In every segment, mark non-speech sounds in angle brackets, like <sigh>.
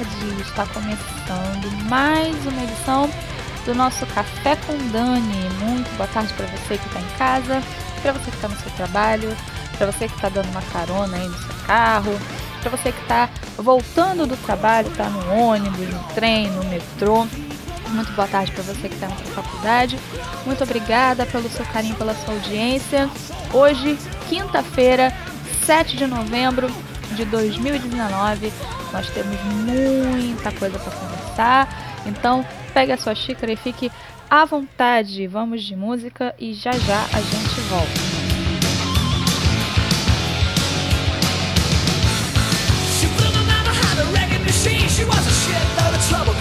Tarde. Está começando mais uma edição do nosso Café com Dani. Muito boa tarde para você que está em casa, para você que está no seu trabalho, para você que está dando uma carona aí no seu carro, para você que está voltando do trabalho, está no ônibus, no trem, no metrô. Muito boa tarde para você que está na sua faculdade. Muito obrigada pelo seu carinho, pela sua audiência. Hoje, quinta-feira, 7 de novembro, de 2019. Nós temos muita coisa para conversar. Então, pegue a sua xícara e fique à vontade. Vamos de música e já já a gente volta. She was a shit load of trouble,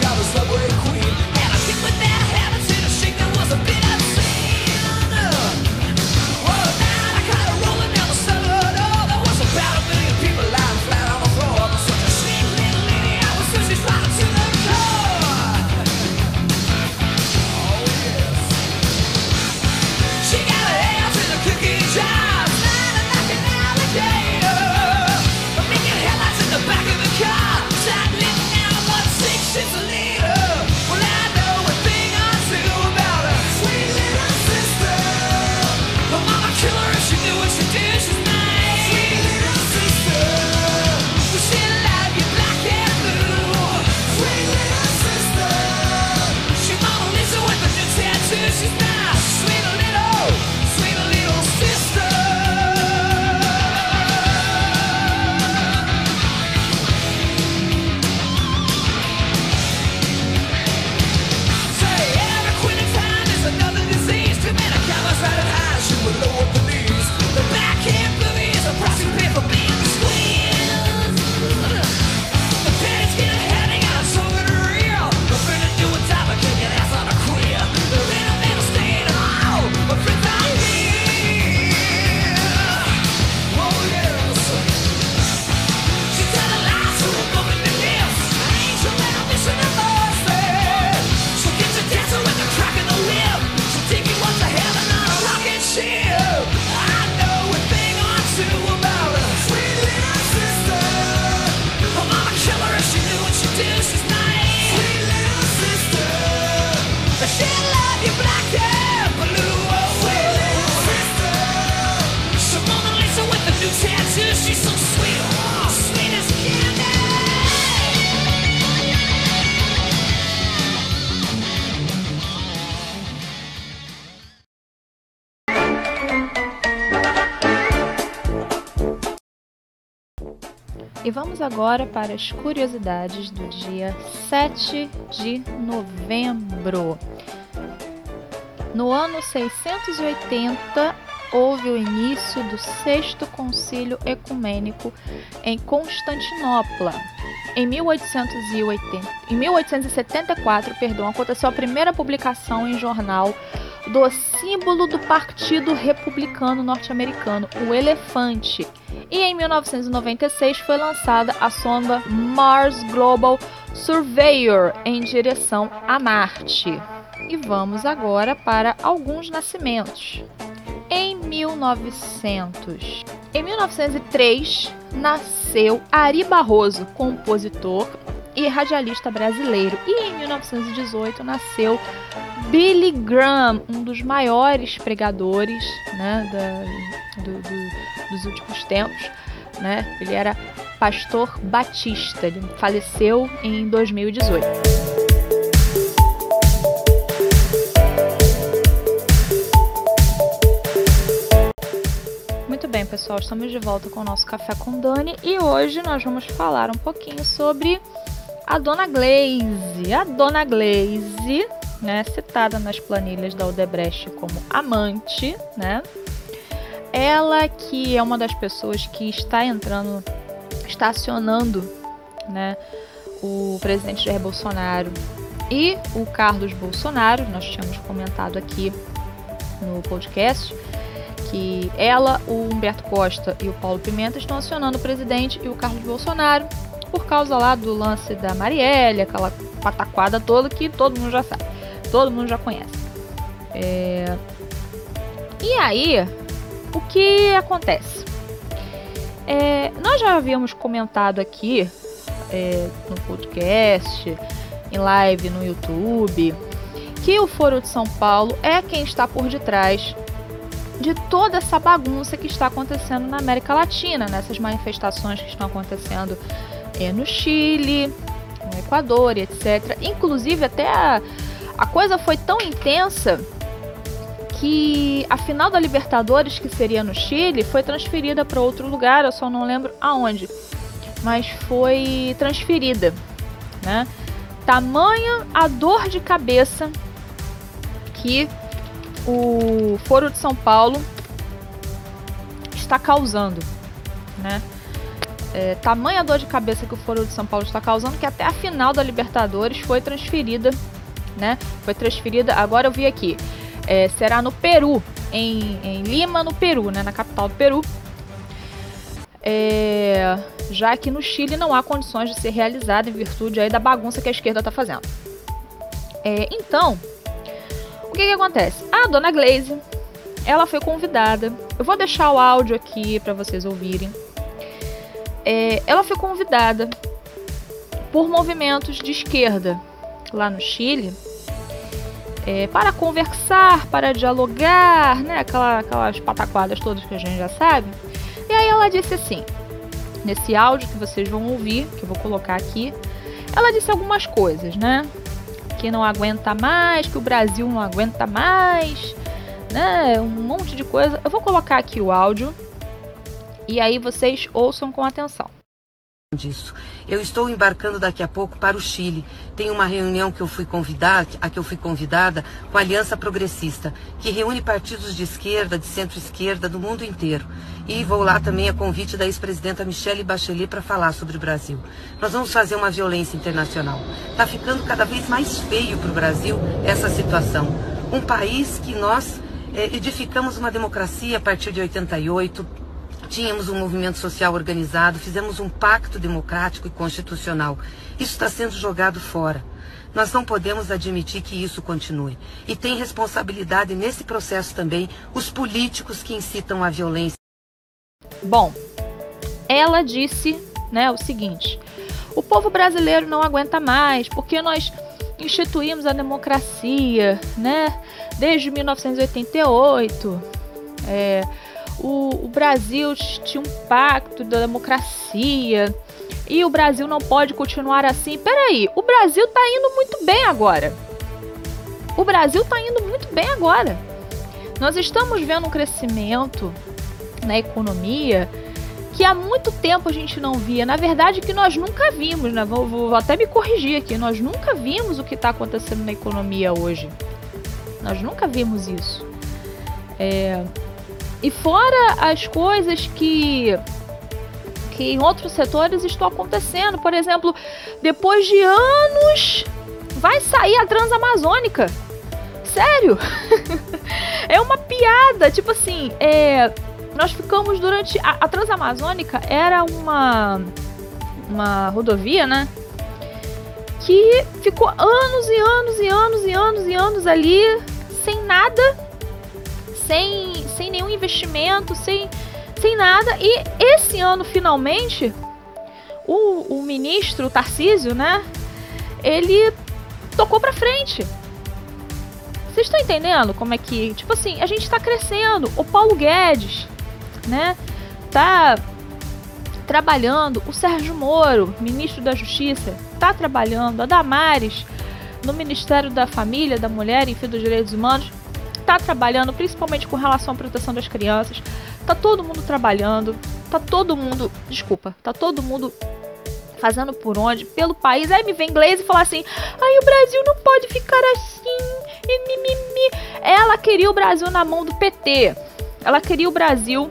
vamos agora para as curiosidades do dia 7 de novembro. No ano 680, houve o início do Sexto Concílio Ecumênico em Constantinopla. Em, 1880, em 1874, perdão, aconteceu a primeira publicação em jornal do símbolo do Partido Republicano Norte-Americano, o elefante. E em 1996 foi lançada a sonda Mars Global Surveyor em direção a Marte. E vamos agora para alguns nascimentos. Em 1900, em 1903 nasceu Ari Barroso, compositor e radialista brasileiro. E em 1918 nasceu Billy Graham, um dos maiores pregadores né, da, do, do, dos últimos tempos. Né? Ele era pastor batista, ele faleceu em 2018. Muito bem, pessoal, estamos de volta com o nosso Café com Dani e hoje nós vamos falar um pouquinho sobre a Dona Glaze. A Dona Glaze, né, citada nas planilhas da Odebrecht como amante, né? Ela que é uma das pessoas que está entrando, estacionando, né, o presidente Jair Bolsonaro e o Carlos Bolsonaro, nós tínhamos comentado aqui no podcast, que ela, o Humberto Costa e o Paulo Pimenta estão acionando o presidente e o Carlos Bolsonaro por causa lá do lance da Marielle, aquela pataquada toda que todo mundo já sabe, todo mundo já conhece. É... E aí, o que acontece? É, nós já havíamos comentado aqui é, no podcast, em live no YouTube, que o Foro de São Paulo é quem está por detrás de toda essa bagunça que está acontecendo na América Latina, nessas manifestações que estão acontecendo é, no Chile, no Equador, etc. Inclusive, até a, a coisa foi tão intensa que a final da Libertadores, que seria no Chile, foi transferida para outro lugar, eu só não lembro aonde, mas foi transferida, né? Tamanha a dor de cabeça que o Foro de São Paulo está causando, né? É, tamanha dor de cabeça que o Foro de São Paulo está causando que até a final da Libertadores foi transferida, né? Foi transferida. Agora eu vi aqui é, será no Peru, em, em, Lima, no Peru, né, na capital do Peru. É, já que no Chile não há condições de ser realizada em virtude aí da bagunça que a esquerda está fazendo. É, então, o que, que acontece? A dona Glaze, ela foi convidada. Eu vou deixar o áudio aqui para vocês ouvirem. É, ela foi convidada por movimentos de esquerda lá no Chile é, para conversar, para dialogar, né? Aquela, aquelas pataquadas todas que a gente já sabe. E aí ela disse assim, nesse áudio que vocês vão ouvir, que eu vou colocar aqui, ela disse algumas coisas, né? Que não aguenta mais, que o Brasil não aguenta mais, né? Um monte de coisa. Eu vou colocar aqui o áudio e aí vocês ouçam com atenção disso. Eu estou embarcando daqui a pouco para o Chile. Tem uma reunião que eu fui convidada, a que eu fui convidada com a Aliança Progressista, que reúne partidos de esquerda, de centro-esquerda do mundo inteiro. E vou lá também a convite da ex-presidenta Michelle Bachelet para falar sobre o Brasil. Nós vamos fazer uma violência internacional. Está ficando cada vez mais feio para o Brasil essa situação. Um país que nós é, edificamos uma democracia a partir de 88, Tínhamos um movimento social organizado, fizemos um pacto democrático e constitucional. Isso está sendo jogado fora. Nós não podemos admitir que isso continue. E tem responsabilidade nesse processo também os políticos que incitam a violência. Bom, ela disse né, o seguinte: o povo brasileiro não aguenta mais porque nós instituímos a democracia, né? Desde 1988. É, o, o Brasil tinha um pacto da democracia e o Brasil não pode continuar assim. Peraí, o Brasil tá indo muito bem agora. O Brasil tá indo muito bem agora. Nós estamos vendo um crescimento na economia que há muito tempo a gente não via. Na verdade, que nós nunca vimos, né? Vou, vou até me corrigir aqui. Nós nunca vimos o que está acontecendo na economia hoje. Nós nunca vimos isso. É, e fora as coisas que que em outros setores estão acontecendo, por exemplo, depois de anos vai sair a Transamazônica. Sério? <laughs> é uma piada, tipo assim, é, nós ficamos durante a, a Transamazônica era uma uma rodovia, né? Que ficou anos e anos e anos e anos e anos ali sem nada sem, sem nenhum investimento, sem, sem nada. E esse ano, finalmente, o, o ministro Tarcísio, né? Ele tocou pra frente. Vocês estão entendendo como é que, tipo assim, a gente está crescendo. O Paulo Guedes, né? Tá trabalhando. O Sérgio Moro, ministro da Justiça, tá trabalhando. A Damares, no Ministério da Família, da Mulher e dos Direitos Humanos, está trabalhando, principalmente com relação à proteção das crianças. Tá todo mundo trabalhando, tá todo mundo, desculpa, tá todo mundo fazendo por onde? Pelo país. Aí me vem inglês e fala assim: "Ai, o Brasil não pode ficar assim". E mimimi. Ela queria o Brasil na mão do PT. Ela queria o Brasil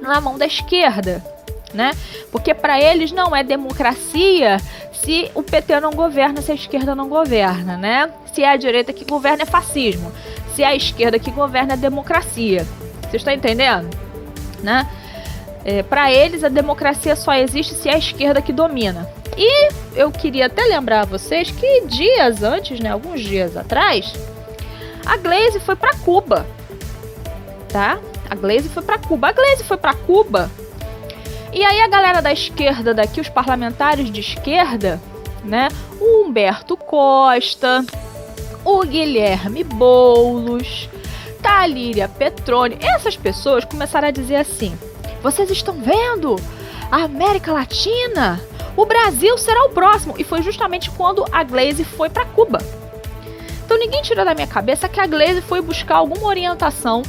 na mão da esquerda, né? Porque para eles não é democracia se o PT não governa, se a esquerda não governa, né? Se é a direita que governa é fascismo se é a esquerda que governa a democracia. Você está entendendo? Né? É, Para eles, a democracia só existe se é a esquerda que domina. E eu queria até lembrar a vocês que dias antes, né, alguns dias atrás, a Glaze foi para Cuba, tá? A Glaze foi para Cuba. A Glaze foi para Cuba E aí a galera da esquerda daqui, os parlamentares de esquerda, né? O Humberto Costa, o Guilherme Boulos, Talíria Petrone, essas pessoas começaram a dizer assim: vocês estão vendo? A América Latina, o Brasil será o próximo. E foi justamente quando a Glaze foi para Cuba. Então ninguém tira da minha cabeça que a Glaze foi buscar alguma orientação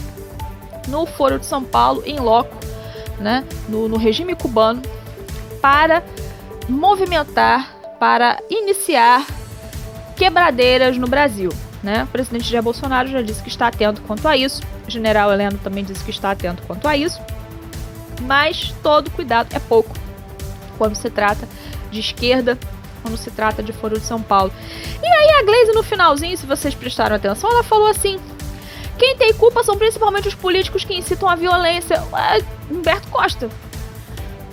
no Foro de São Paulo, em loco, né, no, no regime cubano, para movimentar, para iniciar quebradeiras no Brasil. Né? O presidente Jair Bolsonaro já disse que está atento quanto a isso. O general Heleno também disse que está atento quanto a isso. Mas todo cuidado é pouco quando se trata de esquerda, quando se trata de Foro de São Paulo. E aí a Glaze no finalzinho, se vocês prestaram atenção, ela falou assim: quem tem culpa são principalmente os políticos que incitam a violência. É, Humberto Costa.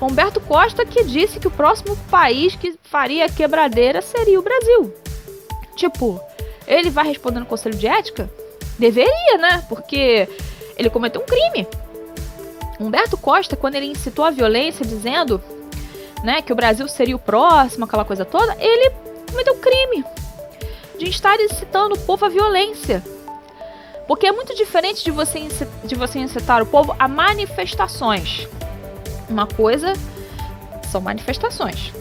Humberto Costa que disse que o próximo país que faria quebradeira seria o Brasil. Tipo, ele vai responder no Conselho de Ética? Deveria, né? Porque ele cometeu um crime. Humberto Costa, quando ele incitou a violência, dizendo né, que o Brasil seria o próximo, aquela coisa toda, ele cometeu um crime de estar incitando o povo à violência. Porque é muito diferente de você, de você incitar o povo a manifestações. Uma coisa são manifestações,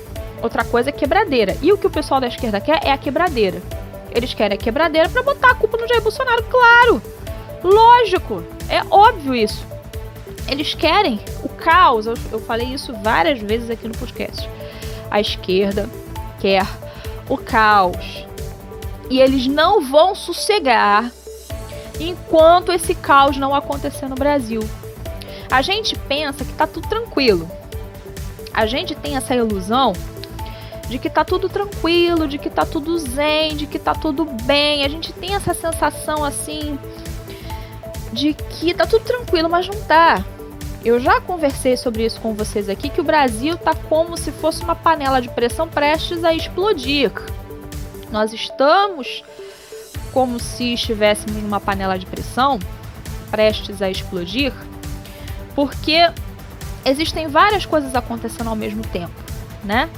outra coisa é quebradeira. E o que o pessoal da esquerda quer é a quebradeira. Eles querem a quebradeira para botar a culpa no Jair Bolsonaro, claro. Lógico, é óbvio isso. Eles querem o caos. Eu, eu falei isso várias vezes aqui no podcast. A esquerda quer o caos. E eles não vão sossegar enquanto esse caos não acontecer no Brasil. A gente pensa que tá tudo tranquilo. A gente tem essa ilusão de que tá tudo tranquilo, de que tá tudo zen, de que tá tudo bem. A gente tem essa sensação assim de que tá tudo tranquilo, mas não tá. Eu já conversei sobre isso com vocês aqui que o Brasil tá como se fosse uma panela de pressão prestes a explodir. Nós estamos como se estivéssemos numa panela de pressão prestes a explodir, porque existem várias coisas acontecendo ao mesmo tempo, né?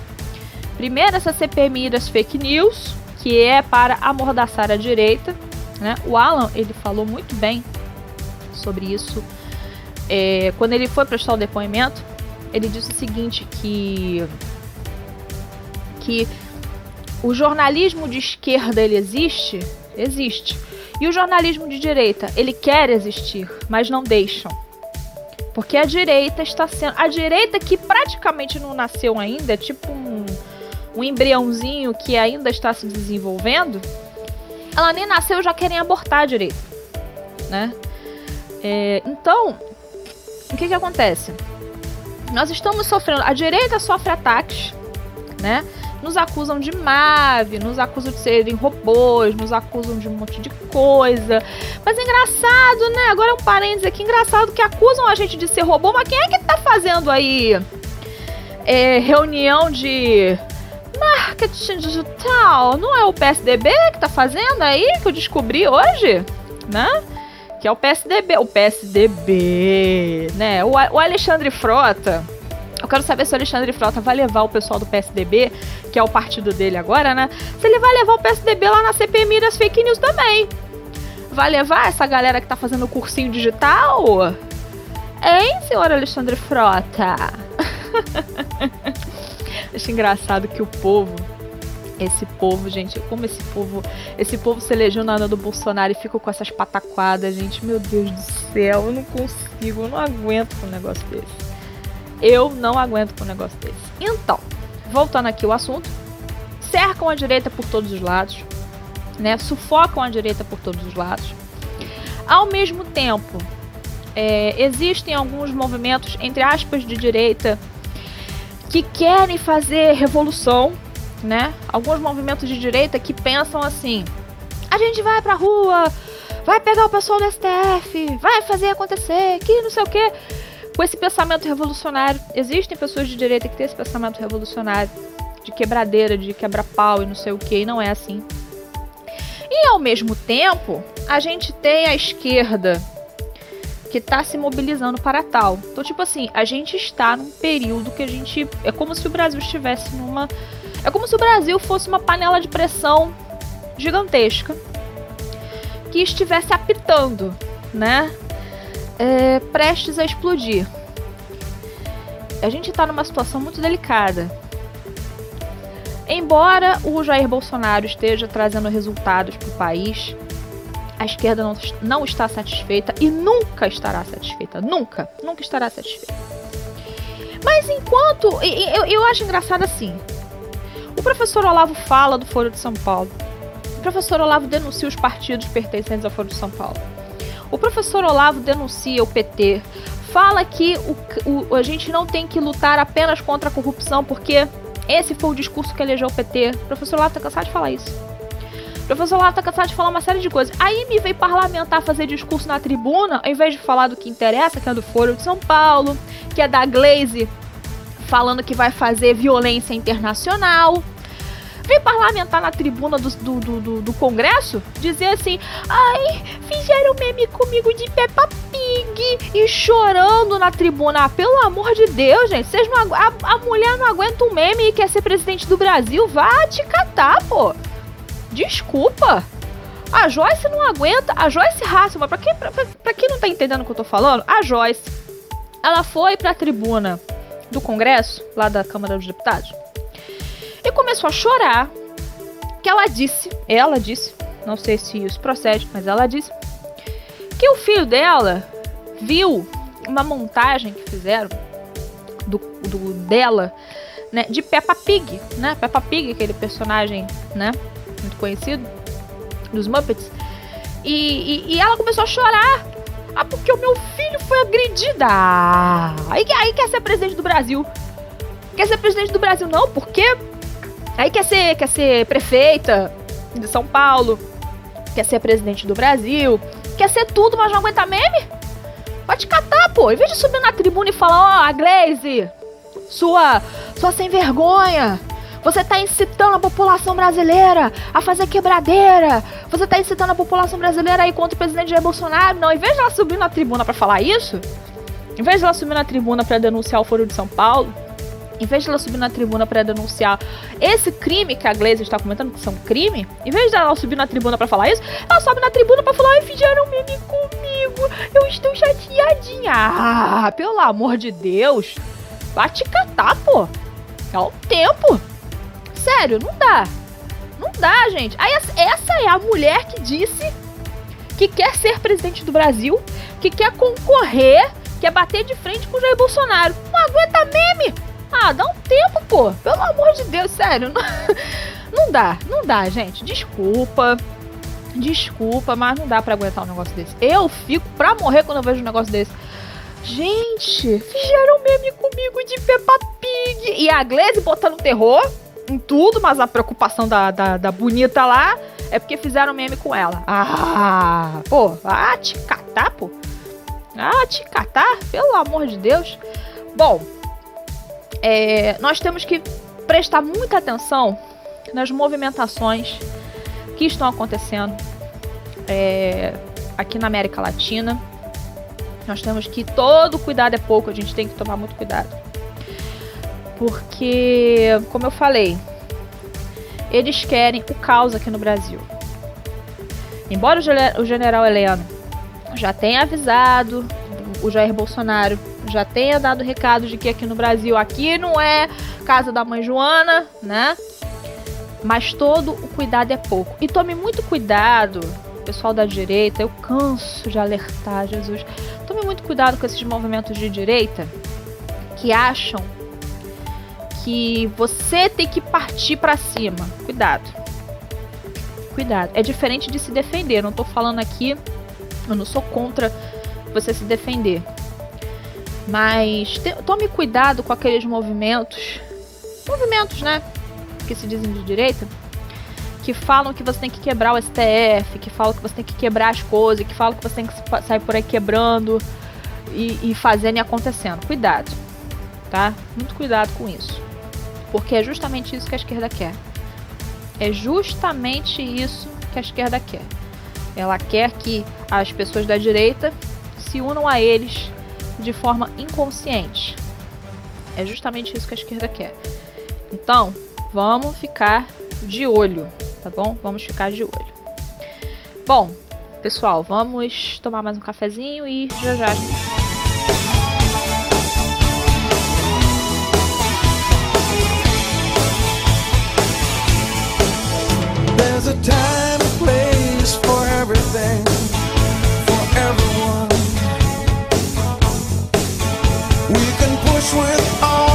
Primeiro, essa CPMI das fake news, que é para amordaçar a direita. Né? O Alan ele falou muito bem sobre isso. É, quando ele foi prestar o depoimento, ele disse o seguinte: que, que o jornalismo de esquerda ele existe? Existe. E o jornalismo de direita, ele quer existir, mas não deixam. Porque a direita está sendo. A direita que praticamente não nasceu ainda, é tipo um um embriãozinho que ainda está se desenvolvendo, ela nem nasceu já querem abortar direito, né? É, então, o que que acontece? Nós estamos sofrendo, a direita sofre ataques, né? Nos acusam de MAV, nos acusam de serem robôs, nos acusam de um monte de coisa. Mas é engraçado, né? Agora é um parênteses aqui, engraçado que acusam a gente de ser robô, mas quem é que tá fazendo aí é, reunião de marketing digital, não é o PSDB que tá fazendo aí, que eu descobri hoje, né? Que é o PSDB, o PSDB, né? O, o Alexandre Frota. Quero saber se o Alexandre Frota vai levar o pessoal do PSDB, que é o partido dele agora, né? Se ele vai levar o PSDB lá na CPMI das fake news também. Vai levar essa galera que tá fazendo o cursinho digital? Hein, senhor Alexandre Frota? <laughs> Acho engraçado que o povo, esse povo, gente, como esse povo, esse povo se elegeu na do Bolsonaro e ficou com essas pataquadas, gente. Meu Deus do céu, eu não consigo, eu não aguento um negócio desse. Eu não aguento com um negócio desse. Então, voltando aqui ao assunto, cercam a direita por todos os lados, né? Sufocam a direita por todos os lados. Ao mesmo tempo, é, existem alguns movimentos, entre aspas, de direita que querem fazer revolução, né? Alguns movimentos de direita que pensam assim: a gente vai pra rua, vai pegar o pessoal do STF, vai fazer acontecer, que não sei o quê. Com esse pensamento revolucionário, existem pessoas de direita que têm esse pensamento revolucionário, de quebradeira, de quebra-pau e não sei o que, e não é assim. E ao mesmo tempo, a gente tem a esquerda que está se mobilizando para tal. Então, tipo assim, a gente está num período que a gente. É como se o Brasil estivesse numa. É como se o Brasil fosse uma panela de pressão gigantesca que estivesse apitando, né? É, prestes a explodir. A gente está numa situação muito delicada. Embora o Jair Bolsonaro esteja trazendo resultados para o país, a esquerda não, não está satisfeita e nunca estará satisfeita. Nunca, nunca estará satisfeita. Mas enquanto. Eu, eu acho engraçado assim. O professor Olavo fala do Foro de São Paulo. O professor Olavo denuncia os partidos pertencentes ao Foro de São Paulo. O professor Olavo denuncia o PT. Fala que o, o, a gente não tem que lutar apenas contra a corrupção, porque esse foi o discurso que elegeu o PT. O professor Olavo está cansado de falar isso. O professor Olavo tá cansado de falar uma série de coisas. Aí me veio parlamentar fazer discurso na tribuna, ao invés de falar do que interessa, que é do Foro de São Paulo, que é da Glaze falando que vai fazer violência internacional. Vem parlamentar na tribuna do, do, do, do, Congresso dizer assim: ai, fizeram meme comigo de Peppa Pig e chorando na tribuna. Pelo amor de Deus, gente, vocês não, a, a mulher não aguenta um meme e quer ser presidente do Brasil. Vá te catar, pô. Desculpa. A Joyce não aguenta. A Joyce Hasselman, pra quem, pra, pra quem não tá entendendo o que eu tô falando, a Joyce, ela foi pra tribuna do Congresso, lá da Câmara dos Deputados, e começou a chorar. Que ela disse, ela disse, não sei se isso procede, mas ela disse, que o filho dela viu uma montagem que fizeram do, do dela, né, de Peppa Pig, né? Peppa Pig, aquele personagem, né? muito conhecido, dos Muppets. E, e, e, ela começou a chorar. Ah, porque o meu filho foi agredida. Ah, aí, aí quer ser presidente do Brasil. Quer ser presidente do Brasil, não, porque aí quer ser, quer ser prefeita de São Paulo, quer ser presidente do Brasil, quer ser tudo, mas não aguenta meme? Pode catar, pô. Em vez de subir na tribuna e falar, ó, oh, a Glaze, sua, sua sem vergonha, você está incitando a população brasileira a fazer quebradeira. Você está incitando a população brasileira a ir contra o presidente Jair Bolsonaro. Não, em vez de ela subir na tribuna para falar isso, em vez de ela subir na tribuna para denunciar o Foro de São Paulo, em vez de ela subir na tribuna para denunciar esse crime que a Gleisi está comentando, que são crime, em vez de ela subir na tribuna para falar isso, ela sobe na tribuna para falar: ai, fizeram meme comigo, eu estou chateadinha. Ah, pelo amor de Deus, vai te catar, pô. É o tempo. Sério, não dá. Não dá, gente. Aí essa é a mulher que disse que quer ser presidente do Brasil, que quer concorrer, quer bater de frente com o Jair Bolsonaro. Não aguenta meme. Ah, dá um tempo, pô. Pelo amor de Deus, sério. Não, <laughs> não dá, não dá, gente. Desculpa. Desculpa, mas não dá para aguentar um negócio desse. Eu fico pra morrer quando eu vejo um negócio desse. Gente, fizeram meme comigo de Peppa Pig. E a Glaze botando terror em tudo, mas a preocupação da, da, da, bonita lá é porque fizeram meme com ela. Ah, pô, ah, te catar, pô. Ah, te catar, pelo amor de Deus. Bom, é, nós temos que prestar muita atenção nas movimentações que estão acontecendo é, aqui na América Latina. Nós temos que todo cuidado é pouco, a gente tem que tomar muito cuidado. Porque, como eu falei, eles querem o caos aqui no Brasil. Embora o general Heleno já tenha avisado o Jair Bolsonaro, já tenha dado recado de que aqui no Brasil, aqui não é casa da mãe Joana, né? Mas todo o cuidado é pouco. E tome muito cuidado, pessoal da direita, eu canso de alertar, Jesus. Tome muito cuidado com esses movimentos de direita que acham que você tem que partir para cima. Cuidado. Cuidado. É diferente de se defender. Não tô falando aqui, eu não sou contra você se defender. Mas te, tome cuidado com aqueles movimentos, movimentos, né, que se dizem de direita, que falam que você tem que quebrar o STF, que falam que você tem que quebrar as coisas, que falam que você tem que sair por aí quebrando e, e fazendo e acontecendo. Cuidado, tá? Muito cuidado com isso. Porque é justamente isso que a esquerda quer. É justamente isso que a esquerda quer. Ela quer que as pessoas da direita se unam a eles de forma inconsciente. É justamente isso que a esquerda quer. Então, vamos ficar de olho, tá bom? Vamos ficar de olho. Bom, pessoal, vamos tomar mais um cafezinho e já já. There's a time and place for everything, with all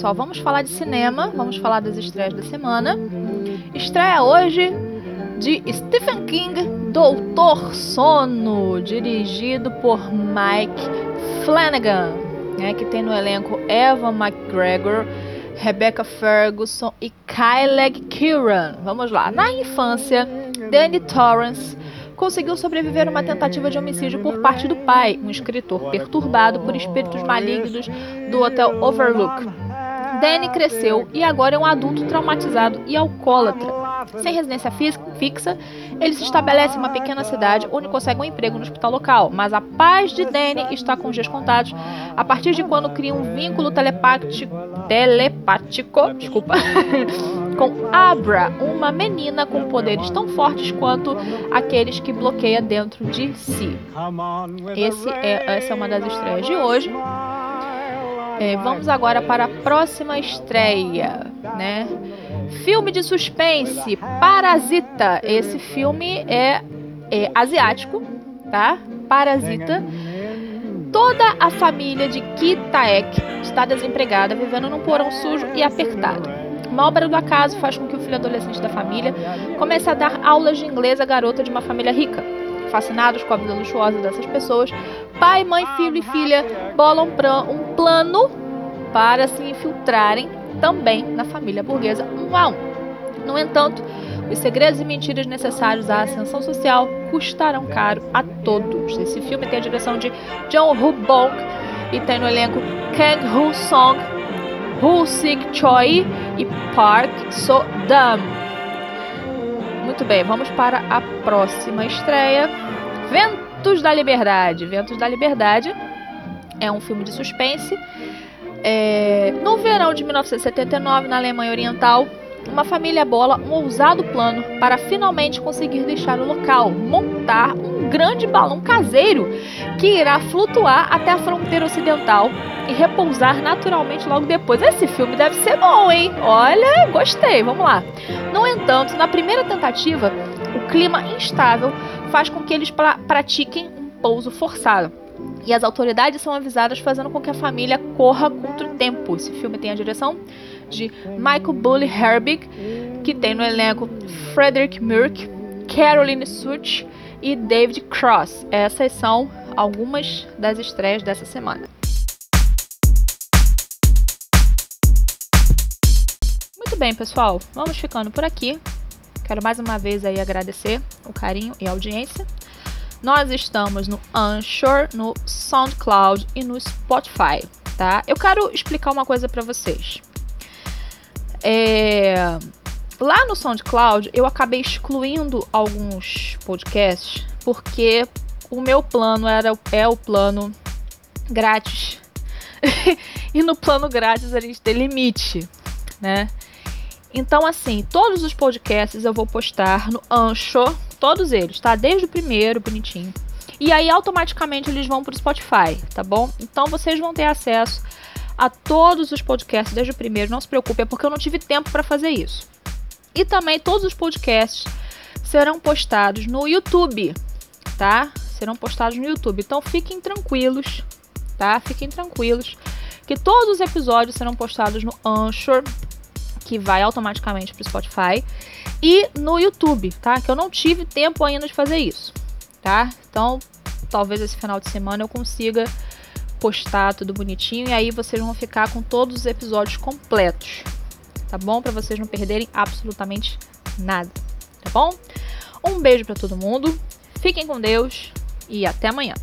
pessoal, vamos falar de cinema, vamos falar das estreias da semana. Estreia hoje de Stephen King, Doutor Sono, dirigido por Mike Flanagan, né, que tem no elenco Eva McGregor, Rebecca Ferguson e Kyle Kieran. Vamos lá. Na infância, Danny Torrance conseguiu sobreviver a uma tentativa de homicídio por parte do pai, um escritor perturbado por espíritos malignos do Hotel Overlook. Danny cresceu e agora é um adulto traumatizado e alcoólatra. Sem residência fixa, ele se estabelece em uma pequena cidade onde consegue um emprego no hospital local, mas a paz de Danny está com os dias contados a partir de quando cria um vínculo telepático, telepático desculpa, <laughs> com Abra, uma menina com poderes tão fortes quanto aqueles que bloqueia dentro de si. Esse é, essa é uma das estreias de hoje. É, vamos agora para a próxima estreia, né? Filme de suspense, Parasita. Esse filme é, é asiático, tá? Parasita. Toda a família de Kitaek está desempregada, vivendo num porão sujo e apertado. Uma obra do acaso faz com que o filho adolescente da família comece a dar aulas de inglês à garota de uma família rica. Fascinados com a vida luxuosa dessas pessoas, pai, mãe, filho e filha bolam um plano para se infiltrarem também na família burguesa um a um. No entanto, os segredos e mentiras necessários à ascensão social custarão caro a todos. Esse filme tem a direção de John Hu Bong e tem no elenco Kang Ho Song, Hu Sik Choi e Park So-dam. Muito bem, vamos para a próxima estreia. Ventos da Liberdade. Ventos da Liberdade é um filme de suspense. É... No verão de 1979, na Alemanha Oriental, uma família bola um ousado plano para finalmente conseguir deixar o local, montar um grande balão caseiro que irá flutuar até a fronteira ocidental e repousar naturalmente logo depois. Esse filme deve ser bom, hein? Olha, gostei, vamos lá. No entanto, na primeira tentativa, o clima instável faz com que eles pra pratiquem um pouso forçado. E as autoridades são avisadas, fazendo com que a família corra contra o tempo. Esse filme tem a direção de Michael Bully Herbig, que tem no elenco Frederick Murk, Caroline Such e David Cross. Essas são algumas das estreias dessa semana. Muito bem, pessoal, vamos ficando por aqui. Quero mais uma vez aí agradecer o carinho e a audiência. Nós estamos no Anchor, no SoundCloud e no Spotify, tá? Eu quero explicar uma coisa para vocês. É... Lá no SoundCloud, eu acabei excluindo alguns podcasts porque o meu plano era é o plano grátis. <laughs> e no plano grátis a gente tem limite, né? Então, assim, todos os podcasts eu vou postar no Anchor, todos eles, tá? Desde o primeiro, bonitinho. E aí, automaticamente, eles vão pro Spotify, tá bom? Então, vocês vão ter acesso a todos os podcasts desde o primeiro, não se preocupe, é porque eu não tive tempo para fazer isso. E também todos os podcasts serão postados no YouTube, tá? Serão postados no YouTube. Então, fiquem tranquilos, tá? Fiquem tranquilos que todos os episódios serão postados no Anchor, que vai automaticamente para o Spotify, e no YouTube, tá? Que eu não tive tempo ainda de fazer isso, tá? Então, talvez esse final de semana eu consiga postar tudo bonitinho e aí vocês vão ficar com todos os episódios completos, tá bom? Para vocês não perderem absolutamente nada, tá bom? Um beijo para todo mundo, fiquem com Deus e até amanhã.